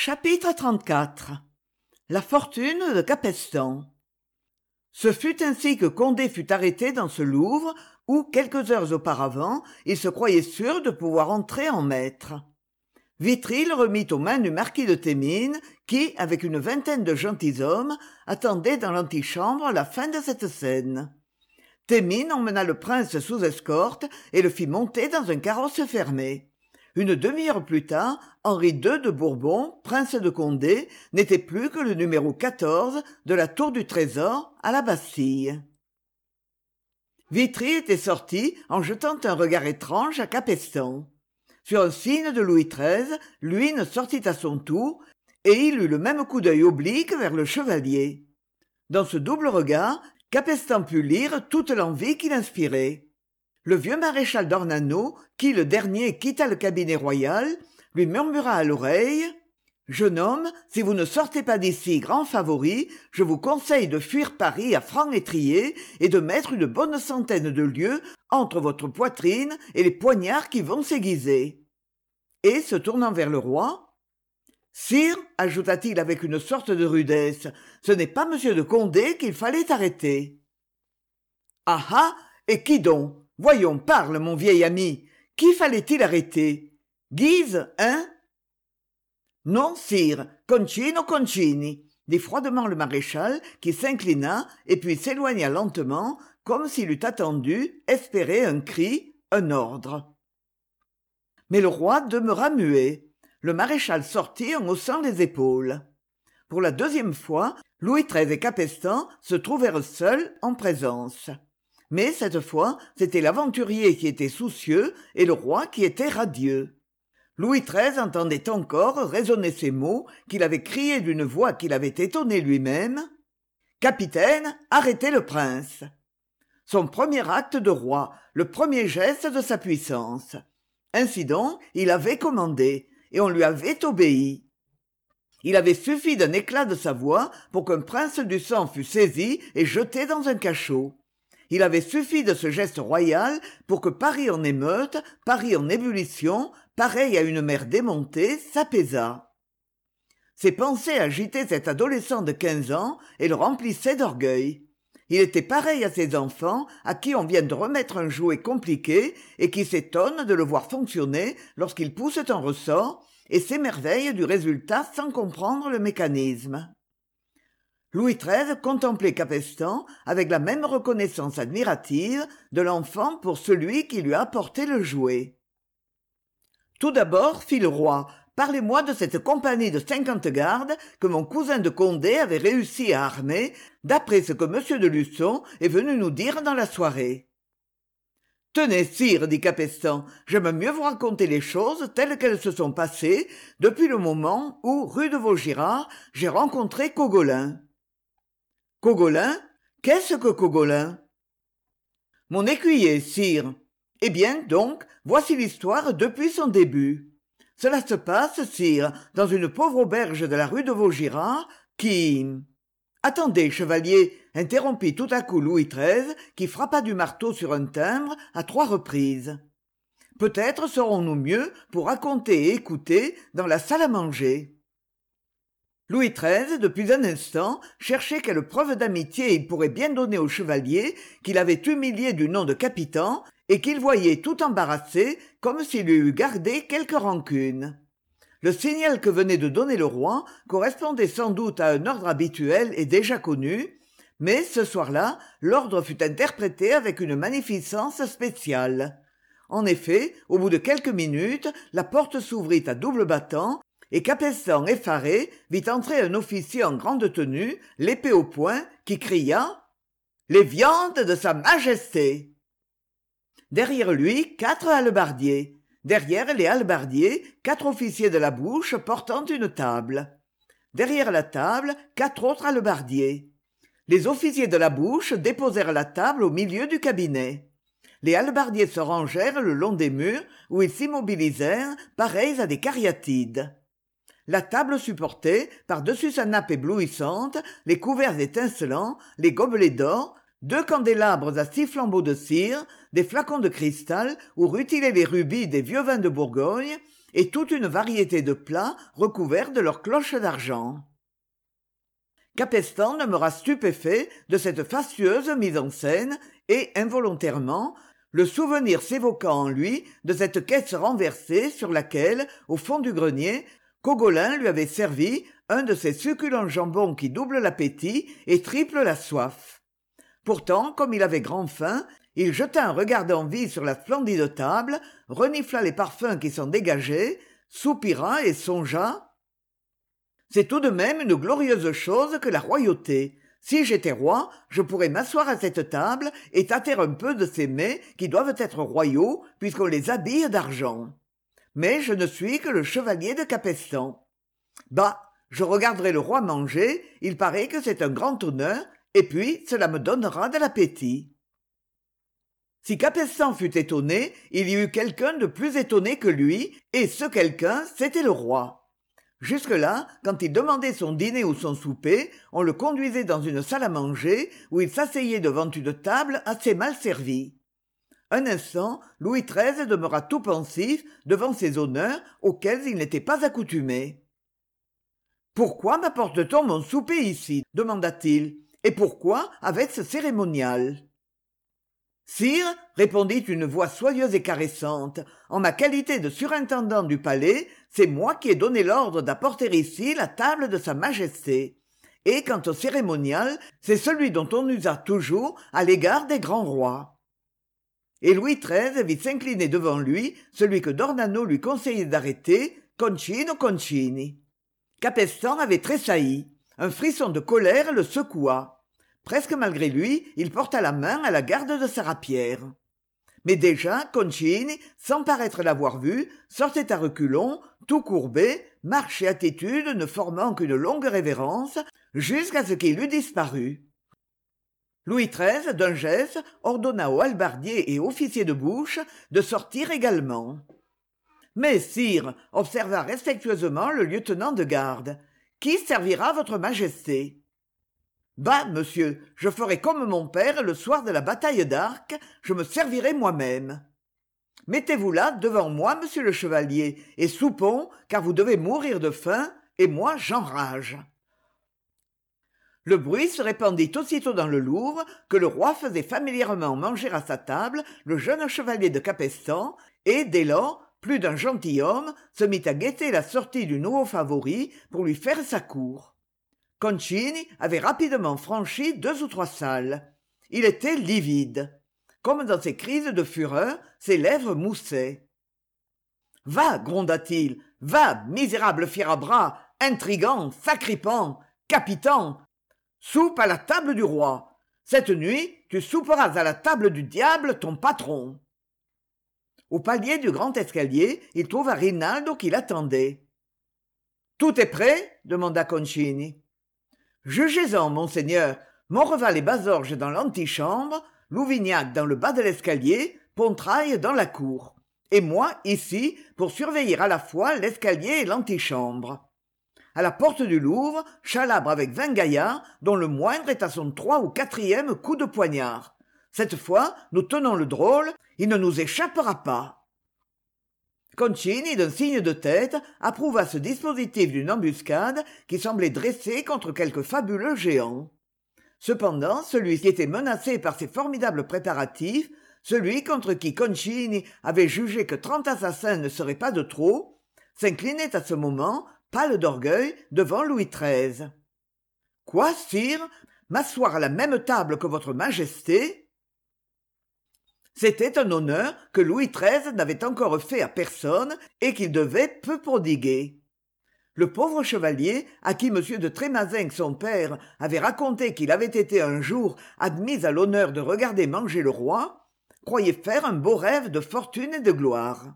chapitre xxxiv la fortune de capestan. Ce fut ainsi que condé fut arrêté dans ce louvre où quelques heures auparavant il se croyait sûr de pouvoir entrer en maître. Vitry le remit aux mains du marquis de thémines qui avec une vingtaine de gentilshommes attendait dans l'antichambre la fin de cette scène. Thémines emmena le prince sous escorte et le fit monter dans un carrosse fermé une demi-heure plus tard henri ii de bourbon prince de condé n'était plus que le numéro de la tour du trésor à la bastille. Vitry était sorti en jetant un regard étrange à capestan. Sur un signe de louis xiii luynes sortit à son tour et il eut le même coup d'œil oblique vers le chevalier. Dans ce double regard capestan put lire toute l'envie qu'il inspirait le vieux maréchal d'ornano qui le dernier quitta le cabinet royal lui murmura à l'oreille jeune homme si vous ne sortez pas d'ici grand favori je vous conseille de fuir paris à franc étrier et de mettre une bonne centaine de lieues entre votre poitrine et les poignards qui vont s'aiguiser et se tournant vers le roi sire ajouta-t-il avec une sorte de rudesse ce n'est pas m de condé qu'il fallait arrêter ah ah et qui donc? Voyons parle mon vieil ami. Qui fallait-il arrêter? Guise hein? Non sire. Concino concini. Dit froidement le maréchal qui s'inclina et puis s'éloigna lentement comme s'il eût attendu espéré un cri un ordre. Mais le roi demeura muet. Le maréchal sortit en haussant les épaules. Pour la deuxième fois louis xiii et capestan se trouvèrent seuls en présence mais cette fois c'était l'aventurier qui était soucieux et le roi qui était radieux. Louis xiii entendait encore résonner ces mots qu'il avait criés d'une voix qui l'avait étonné lui-même capitaine arrêtez le prince son premier acte de roi le premier geste de sa puissance. Ainsi donc il avait commandé et on lui avait obéi. Il avait suffi d'un éclat de sa voix pour qu'un prince du sang fût saisi et jeté dans un cachot il avait suffi de ce geste royal pour que paris en émeute paris en ébullition pareil à une mer démontée s'apaisât ses pensées agitaient cet adolescent de quinze ans et le remplissaient d'orgueil. Il était pareil à ces enfants à qui on vient de remettre un jouet compliqué et qui s'étonnent de le voir fonctionner lorsqu'ils poussent un ressort et s'émerveillent du résultat sans comprendre le mécanisme louis xiii contemplait capestan avec la même reconnaissance admirative de l'enfant pour celui qui lui a apporté le jouet. Tout d'abord fit le roi parlez-moi de cette compagnie de cinquante gardes que mon cousin de condé avait réussi à armer d'après ce que m de luçon est venu nous dire dans la soirée. Tenez sire dit capestan j'aime mieux vous raconter les choses telles qu'elles se sont passées depuis le moment où rue de vaugirard j'ai rencontré cogolin cogolin qu'est-ce que cogolin? Mon écuyer sire. Eh bien donc voici l'histoire depuis son début. Cela se passe sire dans une pauvre auberge de la rue de vaugirard qui attendez chevalier interrompit tout à coup louis xiii qui frappa du marteau sur un timbre à trois reprises. Peut-être serons-nous mieux pour raconter et écouter dans la salle à manger louis xiii depuis un instant cherchait quelle preuve d'amitié il pourrait bien donner au chevalier qu'il avait humilié du nom de capitan et qu'il voyait tout embarrassé comme s'il eût gardé quelque rancune. Le signal que venait de donner le roi correspondait sans doute à un ordre habituel et déjà connu mais ce soir-là l'ordre fut interprété avec une magnificence spéciale. En effet au bout de quelques minutes la porte s'ouvrit à double battant et capestan effaré vit entrer un officier en grande tenue l'épée au poing qui cria les viandes de sa majesté! Derrière lui quatre hallebardiers. Derrière les hallebardiers quatre officiers de la bouche portant une table. Derrière la table quatre autres hallebardiers. Les officiers de la bouche déposèrent la table au milieu du cabinet. Les hallebardiers se rangèrent le long des murs où ils s'immobilisèrent pareils à des cariatides la table supportait par-dessus sa nappe éblouissante les couverts étincelants les gobelets d'or deux candélabres à six flambeaux de cire des flacons de cristal où rutilaient les rubis des vieux vins de bourgogne et toute une variété de plats recouverts de leurs cloches d'argent. Capestan demeura stupéfait de cette fastueuse mise en scène et involontairement le souvenir s'évoquant en lui de cette caisse renversée sur laquelle au fond du grenier cogolin lui avait servi un de ces succulents jambons qui doublent l'appétit et triplent la soif. Pourtant comme il avait grand faim il jeta un regard d'envie sur la splendide table renifla les parfums qui s'en dégageaient soupira et songea. C'est tout de même une glorieuse chose que la royauté. Si j'étais roi je pourrais m'asseoir à cette table et tâter un peu de ces mets qui doivent être royaux puisqu'on les habille d'argent mais je ne suis que le chevalier de capestan. Bah je regarderai le roi manger il paraît que c'est un grand honneur et puis cela me donnera de l'appétit. Si capestan fut étonné il y eut quelqu'un de plus étonné que lui et ce quelqu'un c'était le roi. Jusque-là quand il demandait son dîner ou son souper on le conduisait dans une salle à manger où il s'asseyait devant une table assez mal servie un instant louis xiii demeura tout pensif devant ces honneurs auxquels il n'était pas accoutumé pourquoi m'apporte t on mon souper ici? demanda-t-il et pourquoi avec ce cérémonial sire répondit une voix soyeuse et caressante en ma qualité de surintendant du palais c'est moi qui ai donné l'ordre d'apporter ici la table de sa majesté. Et quant au cérémonial c'est celui dont on usa toujours à l'égard des grands rois et louis xiii vit s'incliner devant lui celui que d'ornano lui conseillait d'arrêter concino concini. Capestan avait tressailli. Un frisson de colère le secoua. Presque malgré lui il porta la main à la garde de sa rapière mais déjà concini sans paraître l'avoir vu sortait à reculons tout courbé marche et attitude ne formant qu'une longue révérence jusqu'à ce qu'il eût disparu louis xiii d'un geste ordonna aux hallebardiers et officiers de bouche de sortir également. Mais sire observa respectueusement le lieutenant de garde. Qui servira votre majesté? Bah monsieur je ferai comme mon père le soir de la bataille d'arc je me servirai moi-même. Mettez-vous là devant moi monsieur le chevalier et soupons car vous devez mourir de faim et moi j'enrage le bruit se répandit aussitôt dans le louvre que le roi faisait familièrement manger à sa table le jeune chevalier de capestan et dès lors plus d'un gentilhomme se mit à guetter la sortie du nouveau favori pour lui faire sa cour. Concini avait rapidement franchi deux ou trois salles. Il était livide. Comme dans ses crises de fureur ses lèvres moussaient va! gronda-t-il va misérable fier à bras intrigant sacripant capitan soupe à la table du roi. Cette nuit tu souperas à la table du diable ton patron. Au palier du grand escalier il trouva rinaldo qui l'attendait. Tout est prêt? demanda concini. Jugez-en monseigneur. Montreval et basorge dans l'antichambre louvignac dans le bas de l'escalier pontraille dans la cour. Et moi ici pour surveiller à la fois l'escalier et l'antichambre à la porte du louvre chalabre avec vingt gaillards dont le moindre est à son trois ou quatrième coup de poignard. Cette fois nous tenons le drôle il ne nous échappera pas. Concini d'un signe de tête approuva ce dispositif d'une embuscade qui semblait dressée contre quelque fabuleux géant cependant celui qui était menacé par ces formidables préparatifs celui contre qui concini avait jugé que trente assassins ne seraient pas de trop s'inclinait à ce moment pâle d'orgueil devant louis xiii quoi sire? M'asseoir à la même table que votre majesté? C'était un honneur que louis xiii n'avait encore fait à personne et qu'il devait peu prodiguer. Le pauvre chevalier à qui m de trémazinc son père avait raconté qu'il avait été un jour admis à l'honneur de regarder manger le roi croyait faire un beau rêve de fortune et de gloire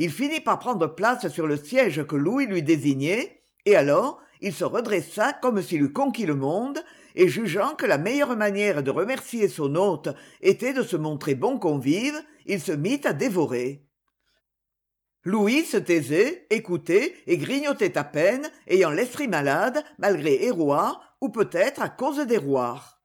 il finit par prendre place sur le siège que louis lui désignait et alors il se redressa comme s'il eût conquis le monde et jugeant que la meilleure manière de remercier son hôte était de se montrer bon convive il se mit à dévorer. Louis se taisait écoutait et grignotait à peine ayant l'esprit malade malgré hérouard ou peut-être à cause d'hérouard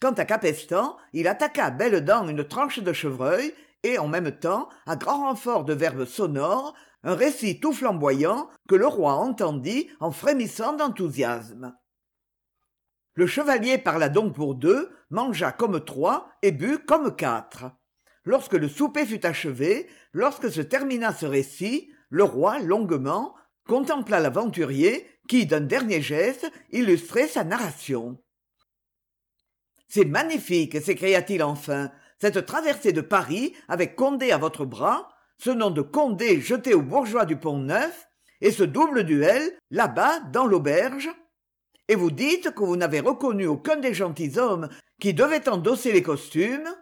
quant à capestan il attaqua à belles dents une tranche de chevreuil et en même temps à grand renfort de verbes sonores un récit tout flamboyant que le roi entendit en frémissant d'enthousiasme. Le chevalier parla donc pour deux mangea comme trois et but comme quatre. Lorsque le souper fut achevé lorsque se termina ce récit le roi longuement contempla l'aventurier qui d'un dernier geste illustrait sa narration c'est magnifique! s'écria-t-il enfin cette traversée de paris avec condé à votre bras ce nom de condé jeté aux bourgeois du pont-neuf et ce double duel là-bas dans l'auberge. Et vous dites que vous n'avez reconnu aucun des gentilshommes qui devaient endosser les costumes.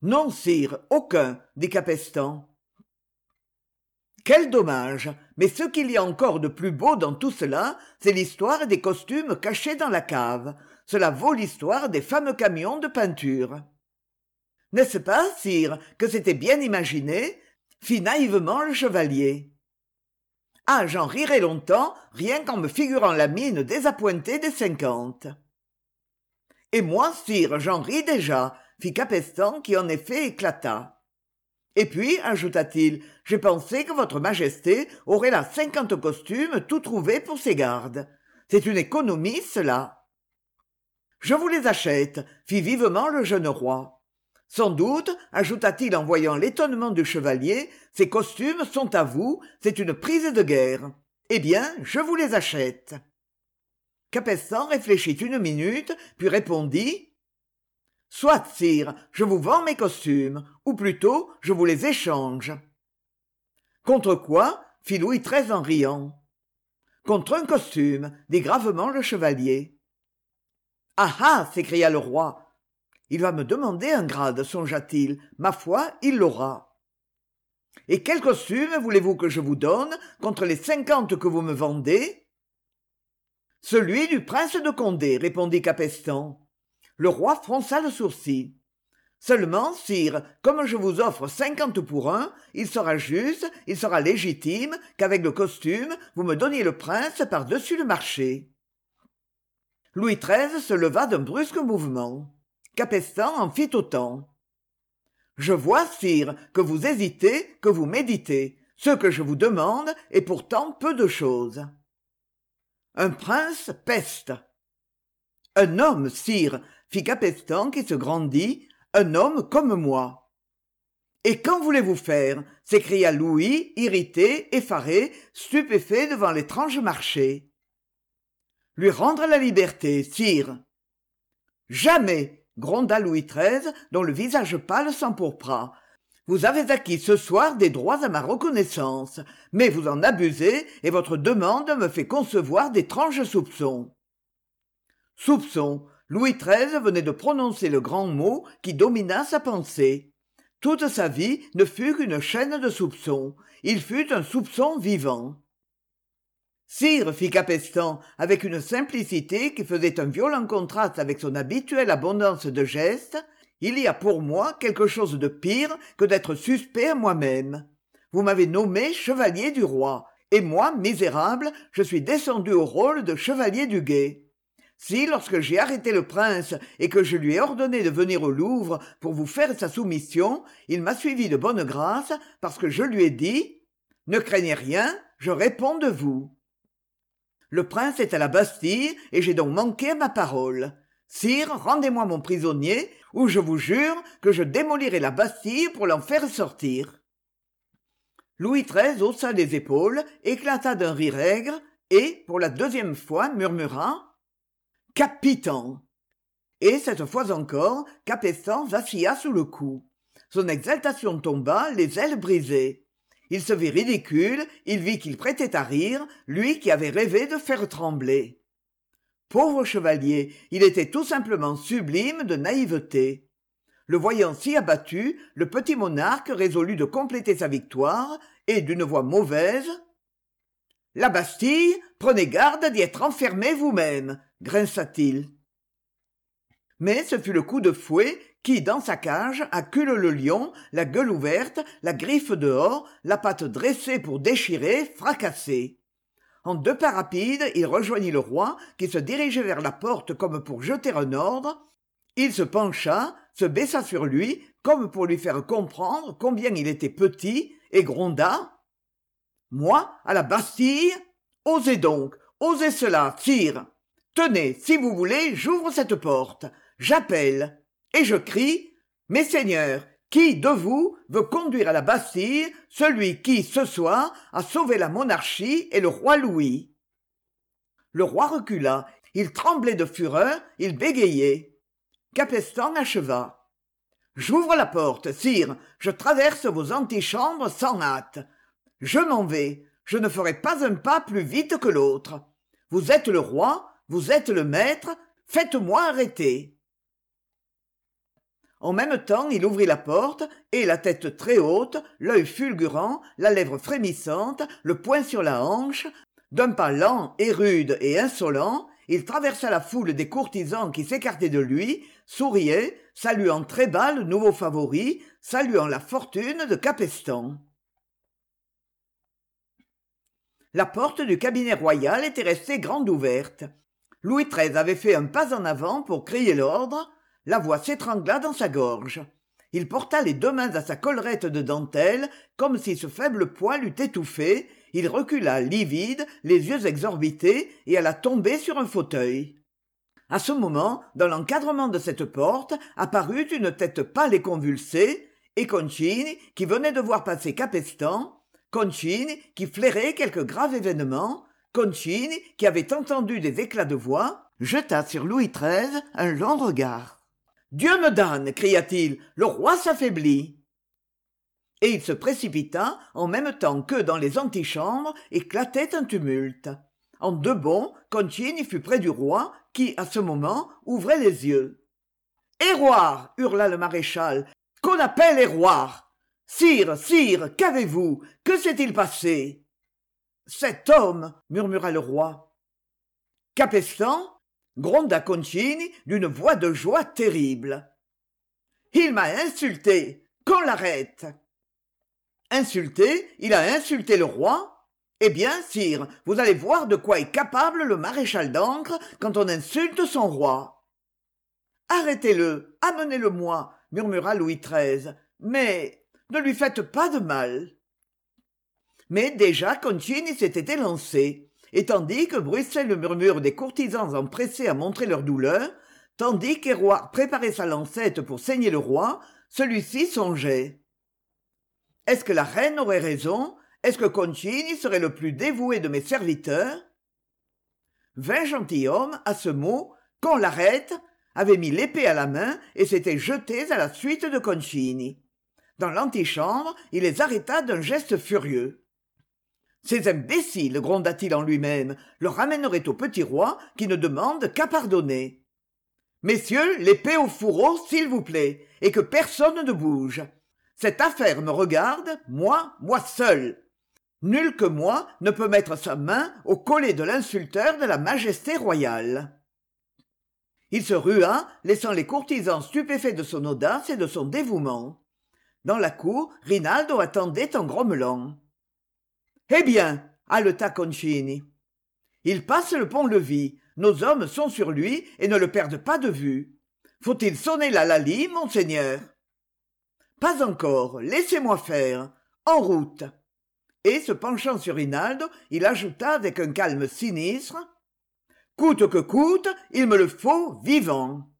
Non sire aucun dit capestan. Quel dommage mais ce qu'il y a encore de plus beau dans tout cela c'est l'histoire des costumes cachés dans la cave. Cela vaut l'histoire des fameux camions de peinture n'est-ce pas sire que c'était bien imaginé? Fit naïvement le chevalier. Ah j'en rirai longtemps rien qu'en me figurant la mine désappointée des cinquante. Et moi sire j'en ris déjà fit capestan qui en effet éclata. Et puis ajouta-t-il j'ai pensé que votre majesté aurait là cinquante costumes tout trouvés pour ses gardes. C'est une économie cela. Je vous les achète fit vivement le jeune roi sans doute ajouta-t-il en voyant l'étonnement du chevalier ces costumes sont à vous c'est une prise de guerre. Eh bien je vous les achète. Capestan réfléchit une minute puis répondit soit sire je vous vends mes costumes ou plutôt je vous les échange contre quoi fit louis xiii en riant contre un costume dit gravement le chevalier ah ah! s'écria le roi il va me demander un grade songea-t-il. Ma foi il l'aura. Et quel costume voulez-vous que je vous donne contre les cinquante que vous me vendez? Celui du prince de condé répondit capestan. Le roi fronça le sourcil. Seulement sire comme je vous offre cinquante pour un il sera juste il sera légitime qu'avec le costume vous me donniez le prince par-dessus le marché. Louis xiii se leva d'un brusque mouvement capestan en fit autant? Je vois sire que vous hésitez que vous méditez. Ce que je vous demande est pourtant peu de chose. Un prince peste. Un homme sire fit capestan qui se grandit un homme comme moi. Et quand voulez-vous faire? s'écria louis irrité effaré stupéfait devant l'étrange marché. Lui rendre la liberté sire. Jamais gronda louis xiii dont le visage pâle s'empourpra vous avez acquis ce soir des droits à ma reconnaissance mais vous en abusez et votre demande me fait concevoir d'étranges soupçons. Soupçons. Louis xiii venait de prononcer le grand mot qui domina sa pensée. Toute sa vie ne fut qu'une chaîne de soupçons. Il fut un soupçon vivant sire fit capestan avec une simplicité qui faisait un violent contraste avec son habituelle abondance de gestes il y a pour moi quelque chose de pire que d'être suspect à moi-même. Vous m'avez nommé chevalier du roi et moi misérable je suis descendu au rôle de chevalier du guet. Si lorsque j'ai arrêté le prince et que je lui ai ordonné de venir au louvre pour vous faire sa soumission il m'a suivi de bonne grâce parce que je lui ai dit ne craignez rien je réponds de vous le prince est à la bastille et j'ai donc manqué à ma parole. Sire rendez-moi mon prisonnier ou je vous jure que je démolirai la bastille pour l'en faire sortir. Louis xiii haussa les épaules éclata d'un rire aigre et pour la deuxième fois murmura capitan! Et cette fois encore capestan vacilla sous le coup. Son exaltation tomba les ailes brisées il se vit ridicule il vit qu'il prêtait à rire lui qui avait rêvé de faire trembler. Pauvre chevalier il était tout simplement sublime de naïveté. Le voyant si abattu le petit monarque résolut de compléter sa victoire et d'une voix mauvaise la bastille prenez garde d'y être enfermé vous-même grinça-t-il. Mais ce fut le coup de fouet qui dans sa cage accule le lion la gueule ouverte la griffe dehors la patte dressée pour déchirer fracasser en deux pas rapides il rejoignit le roi qui se dirigeait vers la porte comme pour jeter un ordre. Il se pencha se baissa sur lui comme pour lui faire comprendre combien il était petit et gronda moi à la bastille? Osez donc osez cela sire. Tenez si vous voulez j'ouvre cette porte. J'appelle et je crie mes seigneurs qui de vous veut conduire à la bastille celui qui ce soir a sauvé la monarchie et le roi louis? Le roi recula. Il tremblait de fureur il bégayait. Capestan acheva j'ouvre la porte sire. Je traverse vos antichambres sans hâte. Je m'en vais. Je ne ferai pas un pas plus vite que l'autre. Vous êtes le roi vous êtes le maître. Faites-moi arrêter en même temps il ouvrit la porte et la tête très haute l'œil fulgurant la lèvre frémissante le poing sur la hanche d'un pas lent et rude et insolent il traversa la foule des courtisans qui s'écartaient de lui souriait saluant très bas le nouveau favori saluant la fortune de capestan. La porte du cabinet royal était restée grande ouverte. Louis xiii avait fait un pas en avant pour crier l'ordre la voix s'étrangla dans sa gorge. Il porta les deux mains à sa collerette de dentelle comme si ce faible poids l'eût étouffé. Il recula livide les yeux exorbités et alla tomber sur un fauteuil. À ce moment dans l'encadrement de cette porte apparut une tête pâle et convulsée et concini qui venait de voir passer capestan concini qui flairait quelque grave événement concini qui avait entendu des éclats de voix jeta sur louis xiii un long regard dieu me donne cria-t-il le roi s'affaiblit. Et il se précipita en même temps que dans les antichambres éclatait un tumulte. En deux bonds concini fut près du roi qui à ce moment ouvrait les yeux Héroir hurla le maréchal qu'on appelle Héroir sire sire qu'avez-vous? Que s'est-il passé cet homme! murmura le roi capestan gronda concini d'une voix de joie terrible. Il m'a insulté. Qu'on l'arrête. Insulté il a insulté le roi. Eh bien sire vous allez voir de quoi est capable le maréchal d'ancre quand on insulte son roi. Arrêtez-le amenez-le-moi murmura louis xiii mais ne lui faites pas de mal. Mais déjà concini s'était élancé et tandis que bruissait le murmure des courtisans empressés à montrer leur douleur tandis qu'héroard préparait sa lancette pour saigner le roi celui-ci songeait. Est-ce que la reine aurait raison? Est-ce que concini serait le plus dévoué de mes serviteurs? Vingt gentilshommes à ce mot qu'on l'arrête avaient mis l'épée à la main et s'étaient jetés à la suite de concini dans l'antichambre il les arrêta d'un geste furieux ces imbéciles gronda-t-il en lui-même le ramèneraient au petit roi qui ne demande qu'à pardonner. Messieurs l'épée au fourreau s'il vous plaît et que personne ne bouge. Cette affaire me regarde moi moi seul. Nul que moi ne peut mettre sa main au collet de l'insulteur de la majesté royale. Il se rua laissant les courtisans stupéfaits de son audace et de son dévouement. Dans la cour rinaldo attendait en grommelant eh bien haleta concini il passe le pont-levis. Nos hommes sont sur lui et ne le perdent pas de vue. Faut-il sonner l'hallali monseigneur? Pas encore. Laissez-moi faire. En route. Et se penchant sur rinaldo il ajouta avec un calme sinistre coûte que coûte il me le faut vivant